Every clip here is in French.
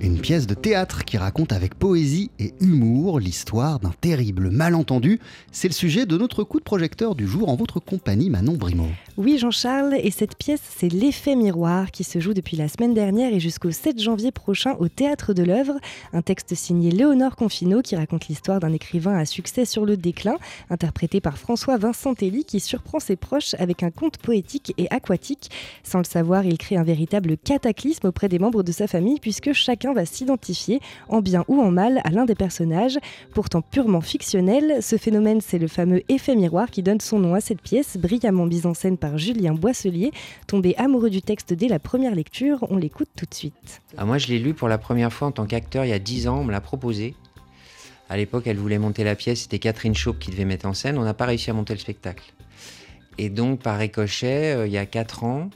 Une pièce de théâtre qui raconte avec poésie et humour l'histoire d'un terrible malentendu. C'est le sujet de notre coup de projecteur du jour en votre compagnie, Manon Brimaud. Oui, Jean-Charles, et cette pièce, c'est L'effet miroir qui se joue depuis la semaine dernière et jusqu'au 7 janvier prochain au Théâtre de l'œuvre. Un texte signé Léonore Confino qui raconte l'histoire d'un écrivain à succès sur le déclin, interprété par François Vincent Telly qui surprend ses proches avec un conte poétique et aquatique. Sans le savoir, il crée un véritable cataclysme auprès des membres de sa famille puisque chacun va s'identifier, en bien ou en mal, à l'un des personnages. Pourtant purement fictionnel, ce phénomène, c'est le fameux effet miroir qui donne son nom à cette pièce, brillamment mise en scène par Julien Boisselier. Tombé amoureux du texte dès la première lecture, on l'écoute tout de suite. Ah, moi, je l'ai lu pour la première fois en tant qu'acteur il y a 10 ans, on me l'a proposé. À l'époque, elle voulait monter la pièce, c'était Catherine Chaupe qui devait mettre en scène. On n'a pas réussi à monter le spectacle. Et donc, par ricochet, euh, il y a 4 ans,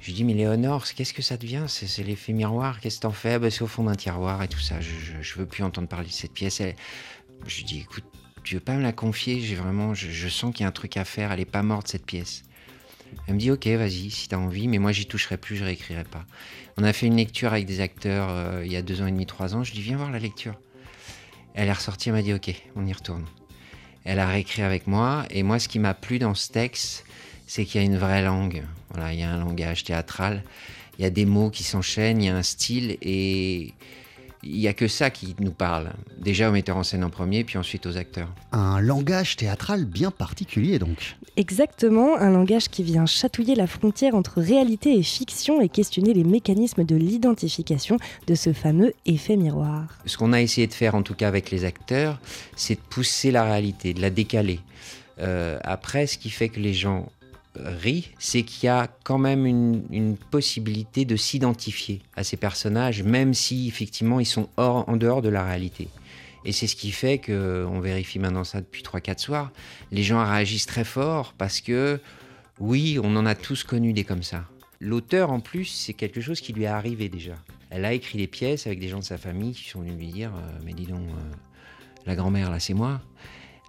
je lui dis, mais Léonore, qu'est-ce que ça devient? C'est l'effet miroir, qu'est-ce que t'en fais? Ben, C'est au fond d'un tiroir et tout ça. Je, je, veux plus entendre parler de cette pièce. je lui dis, écoute, tu veux pas me la confier? J'ai vraiment, je, sens qu'il y a un truc à faire. Elle est pas morte cette pièce. Elle me dit, ok, vas-y, si t'as envie, mais moi j'y toucherai plus, je réécrirai pas. On a fait une lecture avec des acteurs euh, il y a deux ans et demi, trois ans. Je lui dis, viens voir la lecture. Elle est ressortie, elle m'a dit, ok, on y retourne. Elle a réécrit avec moi, et moi, ce qui m'a plu dans ce texte, c'est qu'il y a une vraie langue. Voilà, il y a un langage théâtral, il y a des mots qui s'enchaînent, il y a un style et il n'y a que ça qui nous parle. Déjà au metteur en scène en premier, puis ensuite aux acteurs. Un langage théâtral bien particulier donc. Exactement, un langage qui vient chatouiller la frontière entre réalité et fiction et questionner les mécanismes de l'identification de ce fameux effet miroir. Ce qu'on a essayé de faire en tout cas avec les acteurs, c'est de pousser la réalité, de la décaler. Euh, après, ce qui fait que les gens rit, c'est qu'il y a quand même une, possibilité de s'identifier à ces personnages, même si effectivement ils sont hors, en dehors de la réalité. Et c'est ce qui fait que, on vérifie maintenant ça depuis 3-4 soirs, les gens réagissent très fort parce que, oui, on en a tous connu des comme ça. L'auteur, en plus, c'est quelque chose qui lui est arrivé déjà. Elle a écrit des pièces avec des gens de sa famille qui sont venus lui dire euh, Mais dis donc, euh, la grand-mère, là, c'est moi.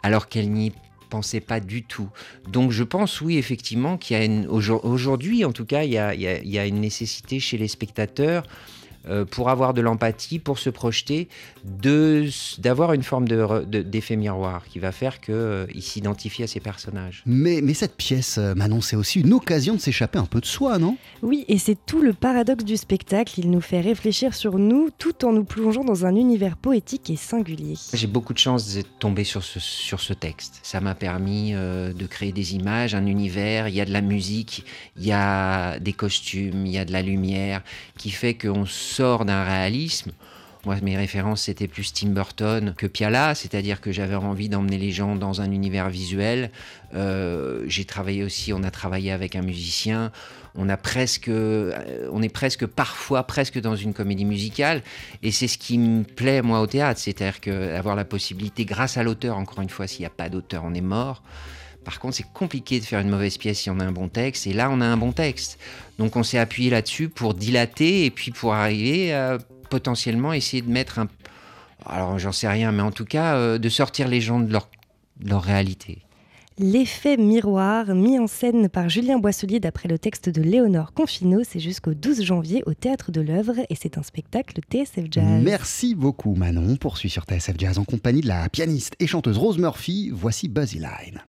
Alors qu'elle n'y pensais pas du tout. Donc je pense, oui, effectivement, qu'il y a aujourd'hui, en tout cas, il y a une nécessité chez les spectateurs euh, pour avoir de l'empathie, pour se projeter, d'avoir une forme d'effet de, miroir qui va faire qu'il euh, s'identifie à ces personnages. Mais, mais cette pièce, euh, Manon, c'est aussi une occasion de s'échapper un peu de soi, non? Oui, et c'est tout le paradoxe du spectacle. Il nous fait réfléchir sur nous tout en nous plongeant dans un univers poétique et singulier. J'ai beaucoup de chance d'être tombé sur ce, sur ce texte. Ça m'a permis de créer des images, un univers, il y a de la musique, il y a des costumes, il y a de la lumière, qui fait qu'on sort d'un réalisme. Moi, mes références, c'était plus Tim Burton que Piala, c'est-à-dire que j'avais envie d'emmener les gens dans un univers visuel. Euh, j'ai travaillé aussi, on a travaillé avec un musicien. On a presque, euh, on est presque parfois presque dans une comédie musicale, et c'est ce qui me plaît moi au théâtre, c'est-à-dire avoir la possibilité, grâce à l'auteur, encore une fois, s'il n'y a pas d'auteur, on est mort. Par contre, c'est compliqué de faire une mauvaise pièce si on a un bon texte. Et là, on a un bon texte. Donc, on s'est appuyé là-dessus pour dilater et puis pour arriver à potentiellement essayer de mettre un. Alors, j'en sais rien, mais en tout cas, euh, de sortir les gens de leur, leur réalité. L'effet miroir, mis en scène par Julien Boisselier d'après le texte de Léonore Confino, c'est jusqu'au 12 janvier au Théâtre de l'œuvre et c'est un spectacle TSF Jazz. Merci beaucoup Manon. On poursuit sur TSF Jazz en compagnie de la pianiste et chanteuse Rose Murphy. Voici Buzzy Line.